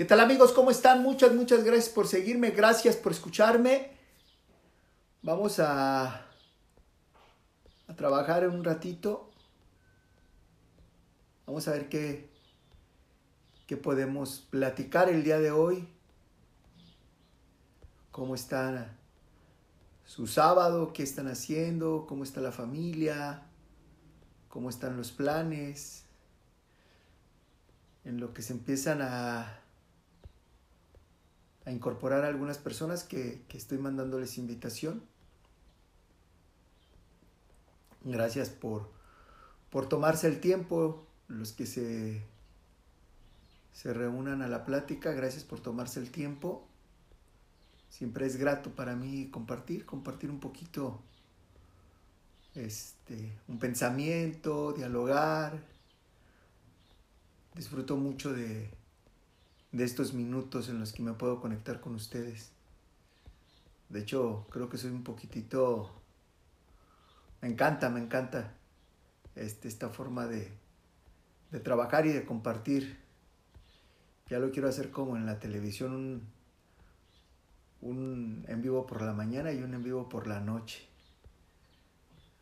¿Qué tal amigos? ¿Cómo están? Muchas, muchas gracias por seguirme, gracias por escucharme. Vamos a, a trabajar un ratito. Vamos a ver qué, qué podemos platicar el día de hoy. ¿Cómo está su sábado? ¿Qué están haciendo? ¿Cómo está la familia? ¿Cómo están los planes? En lo que se empiezan a a incorporar a algunas personas que, que estoy mandándoles invitación. Gracias por, por tomarse el tiempo, los que se, se reúnan a la plática, gracias por tomarse el tiempo. Siempre es grato para mí compartir, compartir un poquito este, un pensamiento, dialogar. Disfruto mucho de, de estos minutos en los que me puedo conectar con ustedes. De hecho, creo que soy un poquitito... Me encanta, me encanta este, esta forma de, de trabajar y de compartir. Ya lo quiero hacer como en la televisión, un, un en vivo por la mañana y un en vivo por la noche.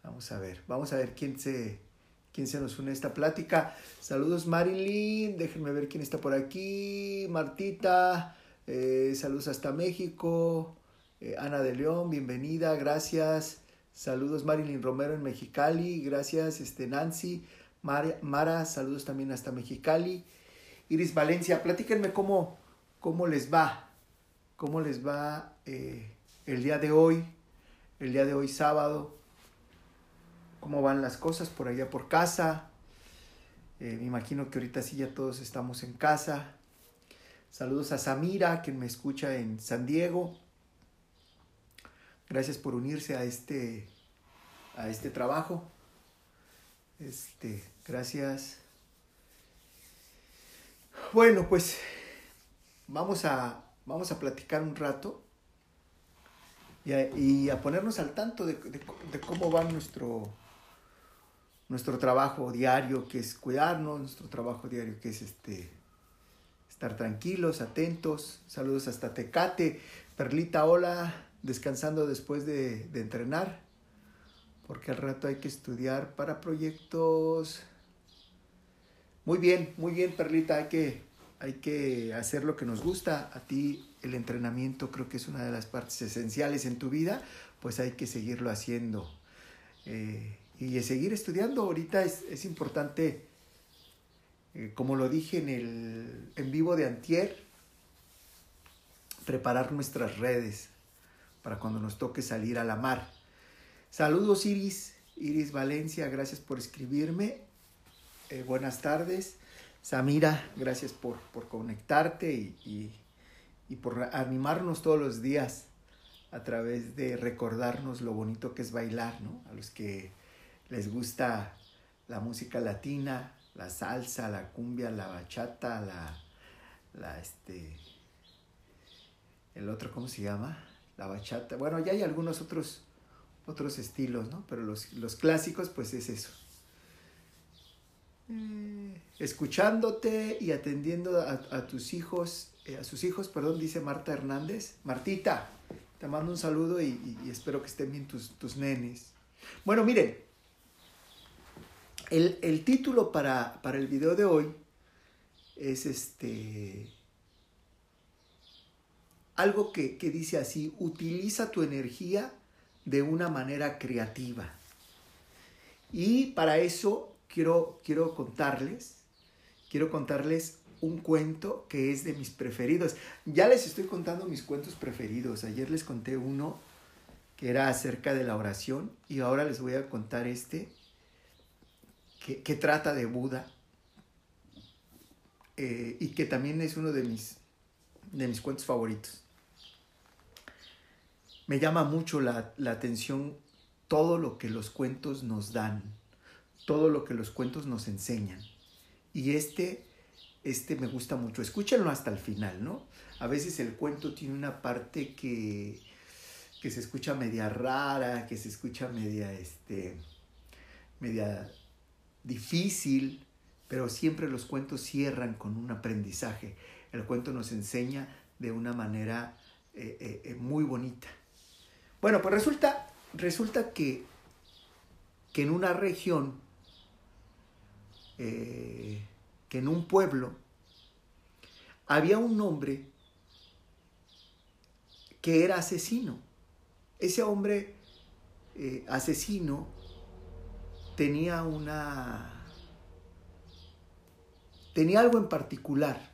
Vamos a ver, vamos a ver quién se, quién se nos une a esta plática. Saludos Marilyn, déjenme ver quién está por aquí. Martita, eh, saludos hasta México. Eh, Ana de León, bienvenida, gracias. Saludos Marilyn Romero en Mexicali, gracias. Este, Nancy, Mara, saludos también hasta Mexicali. Iris Valencia, platíquenme cómo, cómo les va, cómo les va eh, el día de hoy, el día de hoy sábado cómo van las cosas por allá por casa. Eh, me imagino que ahorita sí ya todos estamos en casa. Saludos a Samira, quien me escucha en San Diego. Gracias por unirse a este, a este trabajo. Este, gracias. Bueno, pues vamos a, vamos a platicar un rato y a, ponernos al tanto de, de cómo va nuestro, nuestro trabajo diario que es cuidarnos, nuestro trabajo diario que es este estar tranquilos, atentos. Saludos hasta Tecate. Perlita, hola, descansando después de, de entrenar, porque al rato hay que estudiar para proyectos. Muy bien, muy bien, Perlita, hay que, hay que hacer lo que nos gusta. A ti el entrenamiento creo que es una de las partes esenciales en tu vida, pues hay que seguirlo haciendo. Eh, y seguir estudiando. Ahorita es, importante, eh, como lo dije en el en vivo de Antier, preparar nuestras redes para cuando nos toque salir a la mar. Saludos Iris, Iris Valencia, gracias por escribirme. Eh, buenas tardes. Samira, gracias por, por conectarte y, y por animarnos todos los días a través de recordarnos lo bonito que es bailar, ¿no? A los que les gusta la música latina, la salsa, la cumbia, la bachata, la, la este, el otro, ¿cómo se llama? La bachata. Bueno, ya hay algunos otros, otros estilos, ¿no? Pero los, clásicos, pues es eso. Mm. Escuchándote y atendiendo a, tus hijos, eh, a sus hijos, perdón, dice Marta Hernández. Martita, te mando un saludo y, espero que estén bien tus, tus nenes. Bueno, miren, el, título para, el video de hoy es este. Algo que, dice así: utiliza tu energía de una manera creativa. Y para eso quiero, quiero contarles, quiero contarles un cuento que es de mis preferidos. Ya les estoy contando mis cuentos preferidos. Ayer les conté uno que era acerca de la oración y ahora les voy a contar este que, trata de Buda eh, y que también es uno de mis, de mis cuentos favoritos. Me llama mucho la, atención todo lo que los cuentos nos dan, todo lo que los cuentos nos enseñan. Y este, este me gusta mucho. Escúchenlo hasta el final, ¿no? A veces el cuento tiene una parte que, que se escucha media rara, que se escucha media, este, media difícil, pero siempre los cuentos cierran con un aprendizaje. el cuento nos enseña de una manera eh, eh, muy bonita. Bueno, pues resulta, resulta que, que en una región, que en un pueblo, había un hombre que era asesino. Ese hombre asesino tenía una... tenía algo en particular.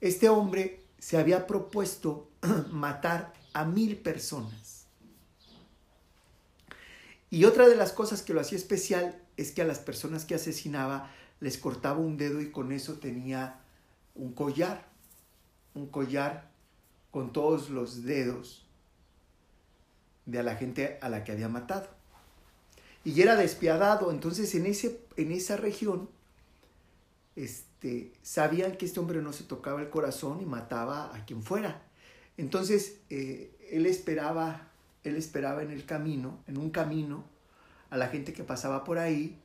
Este hombre se había propuesto matar a mil personas. Y otra de las cosas que lo hacía especial es que a las personas que asesinaba les cortaba un dedo y con eso tenía un collar, un collar con todos los dedos de la gente a la que había matado y era despiadado. Entonces en, ese, en esa región este, sabían que este hombre no se tocaba el corazón y mataba a quien fuera. Entonces eh, él esperaba, él esperaba en el camino, en un camino, a la gente que pasaba por ahí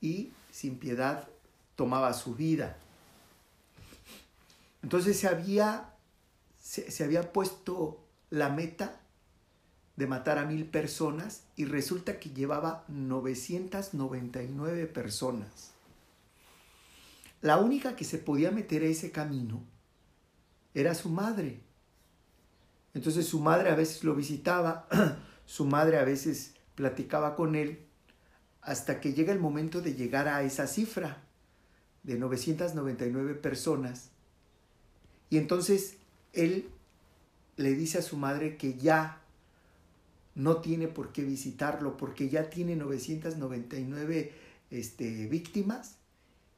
y sin piedad tomaba su vida. Entonces se había, se había puesto la meta de matar a mil personas y resulta que llevaba 999 personas. La única que se podía meter a ese camino era su madre. Entonces su madre a veces lo visitaba, su madre a veces platicaba con él, hasta que llega el momento de llegar a esa cifra de 999 personas. Y entonces él le dice a su madre que ya no tiene por qué visitarlo porque ya tiene 999 este, víctimas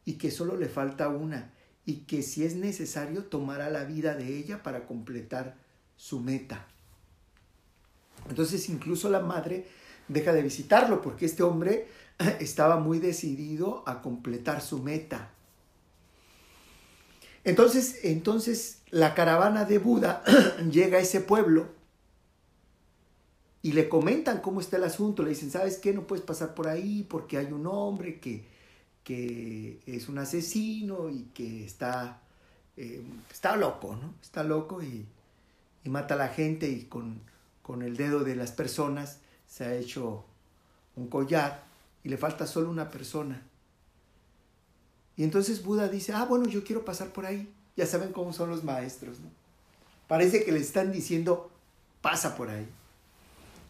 y que solo le falta una y que si es necesario tomará la vida de ella para completar su meta. Entonces incluso la madre deja de visitarlo porque este hombre estaba muy decidido a completar su meta. Entonces, entonces la caravana de Buda llega a ese pueblo y le comentan cómo está el asunto, le dicen, ¿sabes qué? No puedes pasar por ahí porque hay un hombre que, que es un asesino y que está, eh, está loco, ¿no? Está loco y, mata a la gente y con, con el dedo de las personas se ha hecho un collar y le falta solo una persona. Y entonces Buda dice, ah, bueno, yo quiero pasar por ahí. Ya saben cómo son los maestros, ¿no? Parece que le están diciendo, pasa por ahí.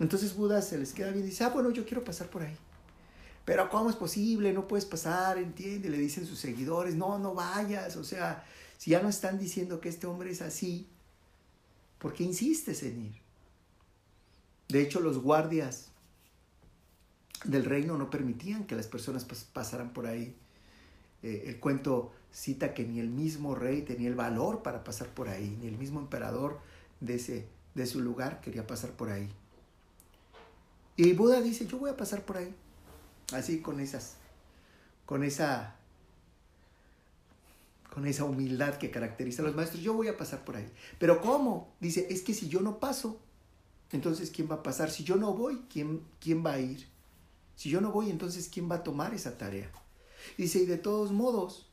Entonces Buda se les queda bien y dice, ah, bueno, yo quiero pasar por ahí. Pero ¿cómo es posible? No puedes pasar, entiende, le dicen sus seguidores, no, no vayas, o sea, si ya no están diciendo que este hombre es así, ¿por qué insistes en ir? De hecho, los guardias del reino no permitían que las personas pasaran por ahí. Eh, el cuento cita que ni el mismo rey tenía el valor para pasar por ahí, ni el mismo emperador de, ese, de su lugar quería pasar por ahí. Y Buda dice, yo voy a pasar por ahí. Así con esas, con esa, con esa humildad que caracteriza a los maestros, yo voy a pasar por ahí. Pero ¿cómo? Dice, es que si yo no paso, entonces ¿quién va a pasar? Si yo no voy, ¿quién, quién va a ir? Si yo no voy, entonces ¿quién va a tomar esa tarea? Dice, y de todos modos,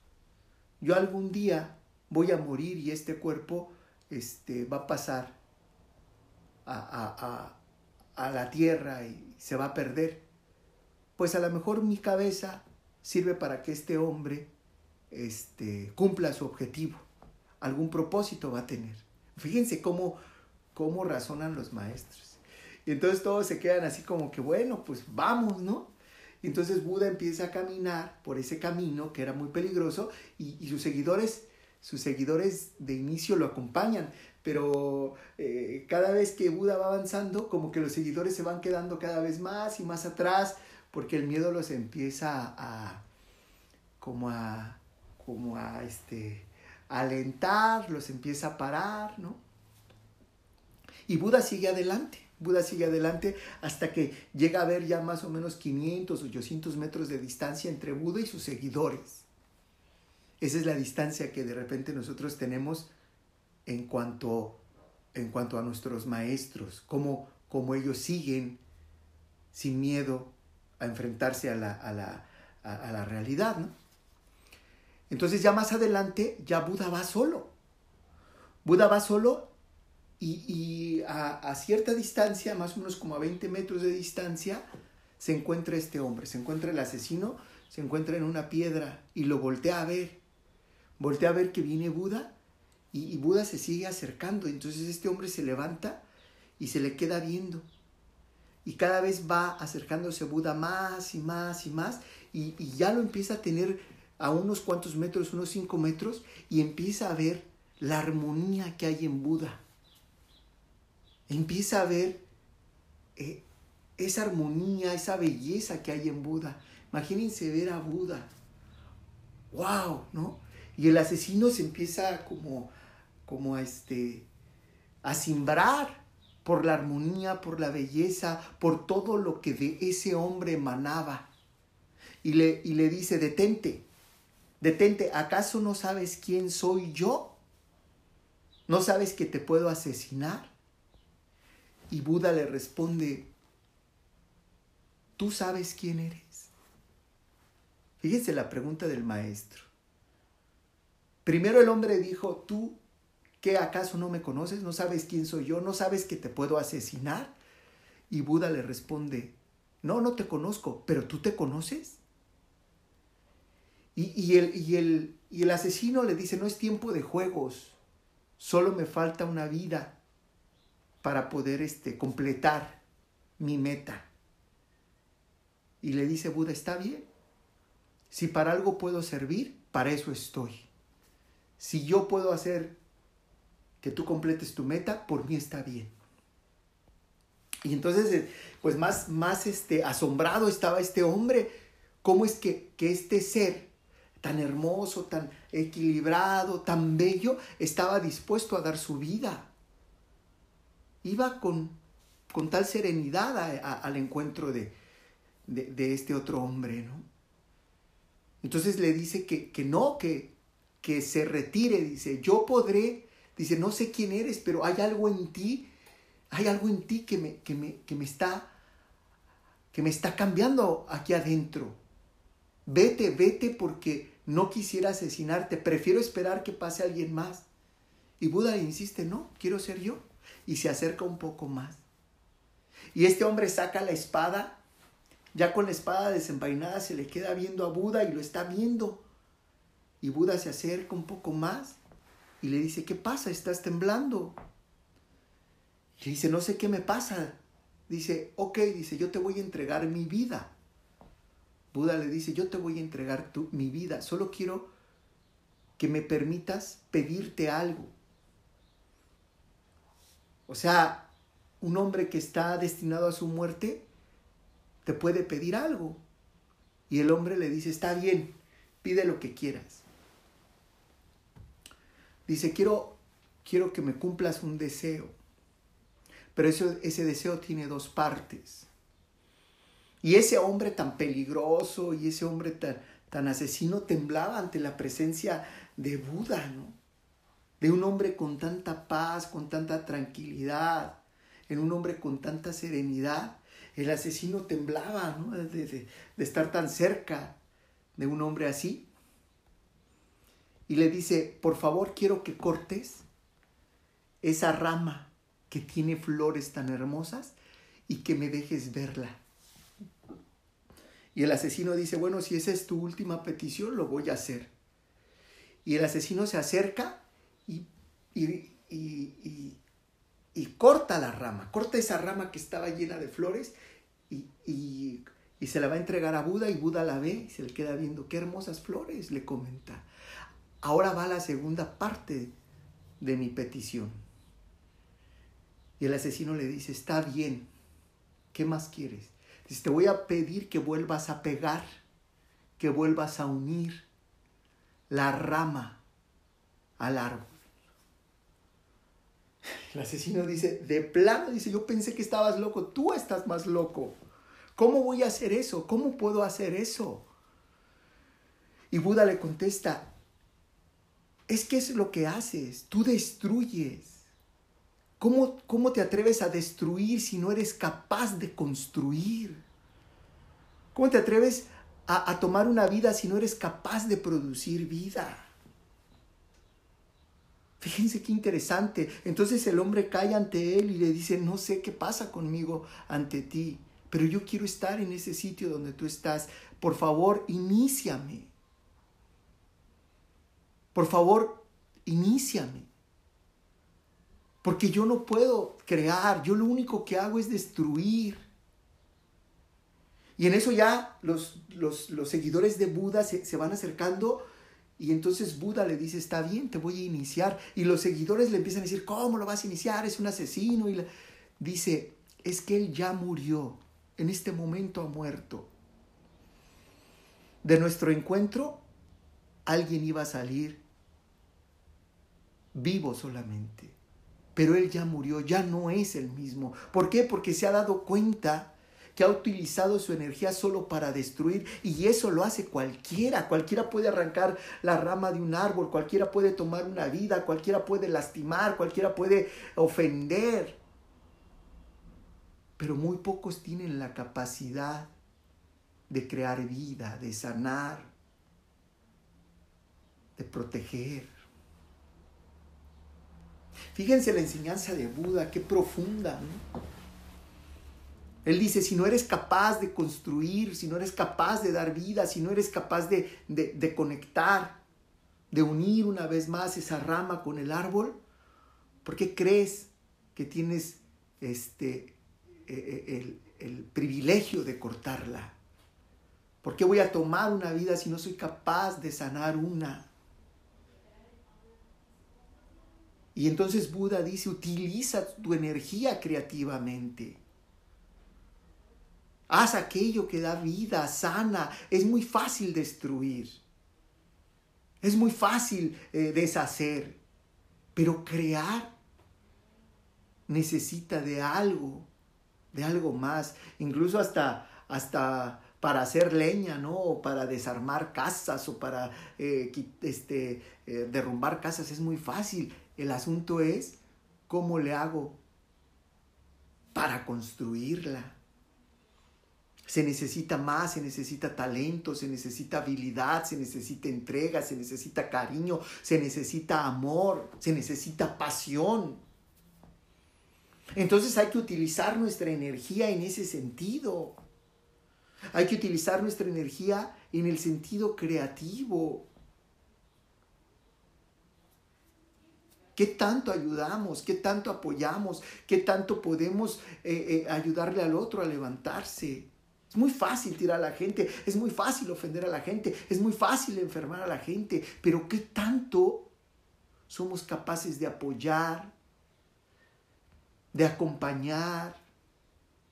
yo algún día voy a morir y este cuerpo este, va a pasar a, a la tierra y se va a perder. Pues a lo mejor mi cabeza sirve para que este hombre este, cumpla su objetivo. Algún propósito va a tener. Fíjense cómo, cómo razonan los maestros. Y entonces todos se quedan así como que, bueno, pues vamos, ¿no? Y entonces Buda empieza a caminar por ese camino que era muy peligroso y, y sus seguidores, sus seguidores de inicio lo acompañan, pero eh, cada vez que Buda va avanzando, como que los seguidores se van quedando cada vez más y más atrás, porque el miedo los empieza a, como a, como a, este, alentar, los empieza a parar, ¿no? Y Buda sigue adelante, Buda sigue adelante hasta que llega a ver ya más o menos 500, 800 metros de distancia entre Buda y sus seguidores. Esa es la distancia que de repente nosotros tenemos en cuanto, en cuanto a nuestros maestros, cómo, ellos siguen sin miedo a enfrentarse a la, a la, realidad. Entonces ya más adelante, ya Buda va solo. Buda va solo y, a, cierta distancia, más o menos como a 20 metros de distancia, se encuentra este hombre, se encuentra el asesino, se encuentra en una piedra y lo voltea a ver. Voltea a ver que viene Buda y, Buda se sigue acercando. Entonces este hombre se levanta y se le queda viendo. Y cada vez va acercándose Buda más y más y más y, y ya lo empieza a tener a unos cuantos metros, unos cinco metros, y empieza a ver la armonía que hay en Buda. Empieza a ver eh, esa armonía, esa belleza que hay en Buda. Imagínense ver a Buda. ¡Wow! ¿No? Y el asesino se empieza como, como a, este, a simbrar por la armonía, por la belleza, por todo lo que de ese hombre emanaba. Y le, y le dice, detente, detente, ¿acaso no sabes quién soy yo? ¿No sabes que te puedo asesinar? Y Buda le responde, ¿tú sabes quién eres? Fíjense la pregunta del maestro. Primero el hombre dijo, ¿tú qué acaso no me conoces? ¿No sabes quién soy yo? ¿No sabes que te puedo asesinar? Y Buda le responde, no, no te conozco, pero tú te conoces. Y, el, asesino le dice, no es tiempo de juegos, solo me falta una vida para poder este, completar mi meta. Y le dice Buda, está bien, si para algo puedo servir, para eso estoy. Si yo puedo hacer que tú completes tu meta, por mí está bien. Y entonces, eh, pues más, más este, asombrado estaba este hombre, cómo es que, que este ser tan hermoso, tan equilibrado, tan bello, estaba dispuesto a dar su vida. Iba con, con tal serenidad al encuentro de, de, este otro hombre, ¿no? Entonces le dice que, que no, que, que se retire, dice, yo podré, dice, no sé quién eres, pero hay algo en ti, hay algo en ti que me, que me, que me está que me está cambiando aquí adentro. Vete, vete porque no quisiera asesinarte, prefiero esperar que pase alguien más. Y Buda insiste, no, quiero ser yo. Y se acerca un poco más. Y este hombre saca la espada, ya con la espada desenvainada se le queda viendo a Buda y lo está viendo. Y Buda se acerca un poco más y le dice, ¿qué pasa? ¿Estás temblando? Y dice, no sé qué me pasa. Dice, ok, dice, yo te voy a entregar mi vida. Buda le dice, yo te voy a entregar tu, mi vida, solo quiero que me permitas pedirte algo. O sea, un hombre que está destinado a su muerte te puede pedir algo. Y el hombre le dice, está bien, pide lo que quieras. Dice, quiero, quiero que me cumplas un deseo. Pero ese deseo tiene dos partes. Y ese hombre tan peligroso y ese hombre tan, tan asesino temblaba ante la presencia de Buda, ¿no? De un hombre con tanta paz, con tanta tranquilidad, en un hombre con tanta serenidad. El asesino temblaba, ¿no? De, de estar tan cerca de un hombre así. Y le dice, por favor quiero que cortes esa rama que tiene flores tan hermosas y que me dejes verla. Y el asesino dice, bueno, si esa es tu última petición, lo voy a hacer. Y el asesino se acerca y, y, corta la rama, corta esa rama que estaba llena de flores y, se la va a entregar a Buda y Buda la ve y se le queda viendo, qué hermosas flores, le comenta. Ahora va la segunda parte de mi petición. Y el asesino le dice, está bien, ¿qué más quieres? te voy a pedir que vuelvas a pegar, que vuelvas a unir la rama al árbol. El asesino dice, de plano, dice, yo pensé que estabas loco, tú estás más loco. ¿Cómo voy a hacer eso? ¿Cómo puedo hacer eso? Y Buda le contesta, es que es lo que haces, tú destruyes. ¿Cómo, te atreves a destruir si no eres capaz de construir? ¿Cómo te atreves a, tomar una vida si no eres capaz de producir vida? Fíjense qué interesante. Entonces el hombre cae ante él y le dice, no sé qué pasa conmigo ante ti, pero yo quiero estar en ese sitio donde tú estás. Por favor, iníciame. Por favor, iníciame. Porque yo no puedo crear, yo lo único que hago es destruir. Y en eso ya los, los, seguidores de Buda se, se, van acercando y entonces Buda le dice, está bien, te voy a iniciar. Y los seguidores le empiezan a decir, ¿cómo lo vas a iniciar? Es un asesino. Y dice, es que él ya murió, en este momento ha muerto. De nuestro encuentro, alguien iba a salir vivo solamente pero él ya murió, ya no es el mismo. ¿Por qué? Porque se ha dado cuenta que ha utilizado su energía solo para destruir y eso lo hace cualquiera. Cualquiera puede arrancar la rama de un árbol, cualquiera puede tomar una vida, cualquiera puede lastimar, cualquiera puede ofender. Pero muy pocos tienen la capacidad de crear vida, de sanar, de proteger. Fíjense la enseñanza de Buda, qué profunda. Él dice, si no eres capaz de construir, si no eres capaz de dar vida, si no eres capaz de, de, conectar, de unir una vez más esa rama con el árbol, ¿por qué crees que tienes este, eh, eh, el, el privilegio de cortarla? ¿Por qué voy a tomar una vida si no soy capaz de sanar una? Y entonces Buda dice, utiliza tu energía creativamente. Haz aquello que da vida, sana. Es muy fácil destruir. Es muy fácil eh, deshacer. Pero crear necesita de algo, de algo más. Incluso hasta, hasta para hacer leña, ¿no? O para desarmar casas o para eh, este, eh, derrumbar casas es muy fácil. El asunto es cómo le hago para construirla. Se necesita más, se necesita talento, se necesita habilidad, se necesita entrega, se necesita cariño, se necesita amor, se necesita pasión. Entonces hay que utilizar nuestra energía en ese sentido. Hay que utilizar nuestra energía en el sentido creativo. ¿Qué tanto ayudamos? ¿Qué tanto apoyamos? ¿Qué tanto podemos eh, eh, ayudarle al otro a levantarse? Es muy fácil tirar a la gente, es muy fácil ofender a la gente, es muy fácil enfermar a la gente, pero ¿qué tanto somos capaces de apoyar, de acompañar,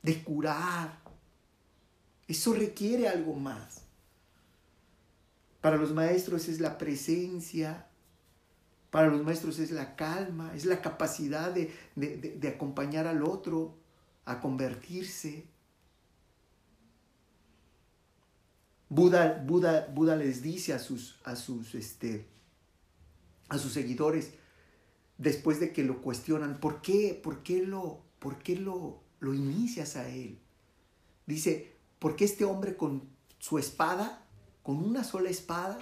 de curar? Eso requiere algo más. Para los maestros es la presencia, para los maestros es la calma, es la capacidad de, acompañar al otro a convertirse. Buda, Buda, Buda les dice a sus, a, sus, este, a sus seguidores, después de que lo cuestionan, ¿por qué? ¿Por qué lo, por qué lo, lo inicias a él? Dice, porque este hombre con su espada, con una sola espada,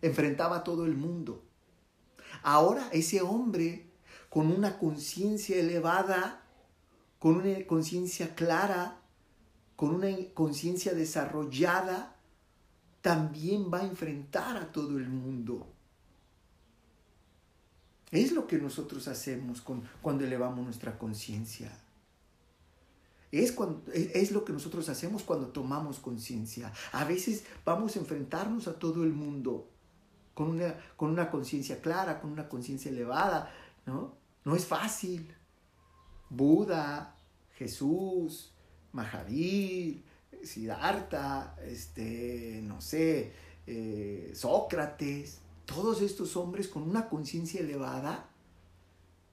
enfrentaba a todo el mundo Ahora ese hombre con una conciencia elevada, con una conciencia clara, con una conciencia desarrollada, también va a enfrentar a todo el mundo. Es lo que nosotros hacemos cuando elevamos nuestra conciencia. Es, es, lo que nosotros hacemos cuando tomamos conciencia. A veces vamos a enfrentarnos a todo el mundo, con una, con una conciencia clara, con una conciencia elevada, ¿no? No es fácil. Buda, Jesús, Mahavir, Siddhartha, este, no sé, eh, Sócrates, todos estos hombres con una conciencia elevada,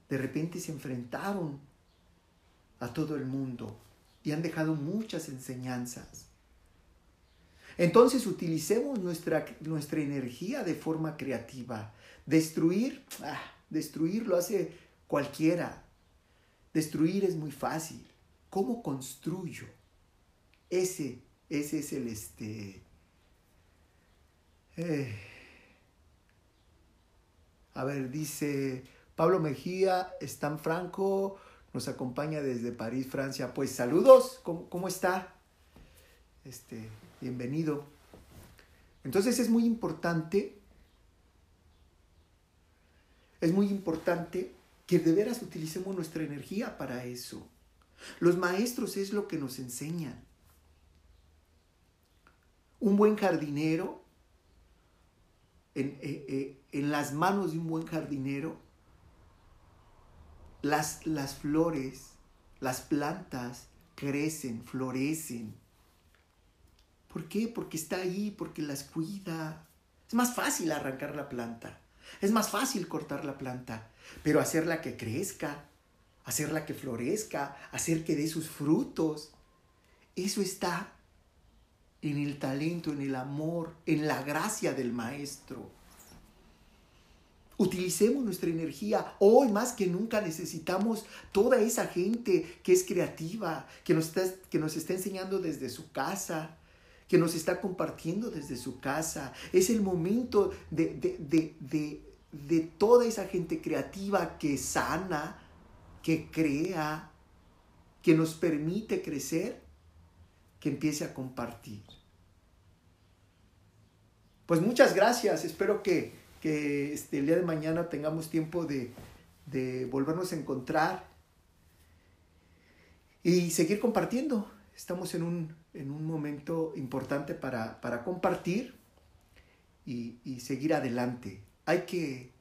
de repente se enfrentaron a todo el mundo y han dejado muchas enseñanzas. Entonces utilicemos nuestra, nuestra energía de forma creativa. Destruir, ah, destruir lo hace cualquiera. Destruir es muy fácil. ¿Cómo construyo ese Ese es el este. Eh, a ver, dice Pablo Mejía, Stan Franco, nos acompaña desde París, Francia. Pues saludos, ¿cómo, cómo está? Este, bienvenido. Entonces es muy importante, es muy importante que de veras utilicemos nuestra energía para eso. Los maestros es lo que nos enseñan. Un buen jardinero, en, eh, eh, en las manos de un buen jardinero, las, las flores, las plantas crecen, florecen. ¿Por qué? Porque está ahí, porque las cuida. Es más fácil arrancar la planta. Es más fácil cortar la planta, pero hacerla que crezca, hacerla que florezca, hacer que dé sus frutos. Eso está en el talento, en el amor, en la gracia del maestro. Utilicemos nuestra energía. Hoy más que nunca necesitamos toda esa gente que es creativa, que nos está, que nos está enseñando desde su casa, que nos está compartiendo desde su casa. Es el momento de, de, de, de toda esa gente creativa que sana, que crea, que nos permite crecer, que empiece a compartir. Pues muchas gracias, espero que, que este, el día de mañana tengamos tiempo de, de volvernos a encontrar y seguir compartiendo. Estamos en un, en un momento importante para, para compartir y, y, seguir adelante. Hay que,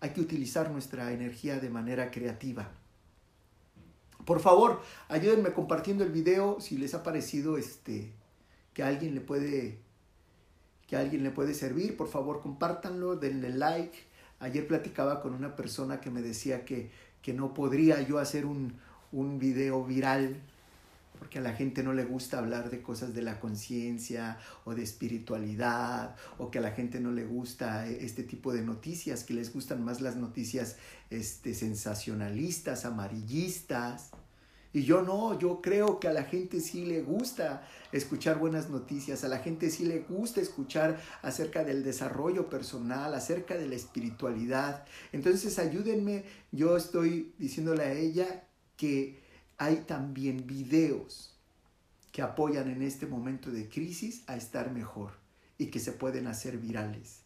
hay que utilizar nuestra energía de manera creativa. Por favor, ayúdenme compartiendo el video si les ha parecido este, que a alguien le puede que a alguien le puede servir. Por favor, compártanlo, denle like. Ayer platicaba con una persona que me decía que, que no podría yo hacer un, un video viral porque a la gente no le gusta hablar de cosas de la conciencia o de espiritualidad, o que a la gente no le gusta este tipo de noticias, que les gustan más las noticias este, sensacionalistas, amarillistas. Y yo no, yo creo que a la gente sí le gusta escuchar buenas noticias, a la gente sí le gusta escuchar acerca del desarrollo personal, acerca de la espiritualidad. Entonces ayúdenme, yo estoy diciéndole a ella que hay también videos que apoyan en este momento de crisis a estar mejor y que se pueden hacer virales.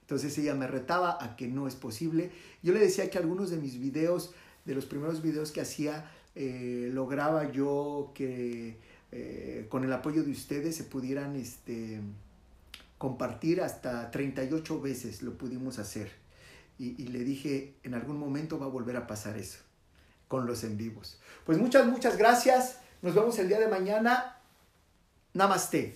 Entonces ella me retaba a que no es posible. Yo le decía que algunos de mis videos, de los primeros videos que hacía, eh, lograba yo que eh, con el apoyo de ustedes se pudieran este, compartir hasta 38 veces lo pudimos hacer. Y, y le dije, en algún momento va a volver a pasar eso con los en vivos. Pues muchas, muchas gracias. Nos vemos el día de mañana. Namaste.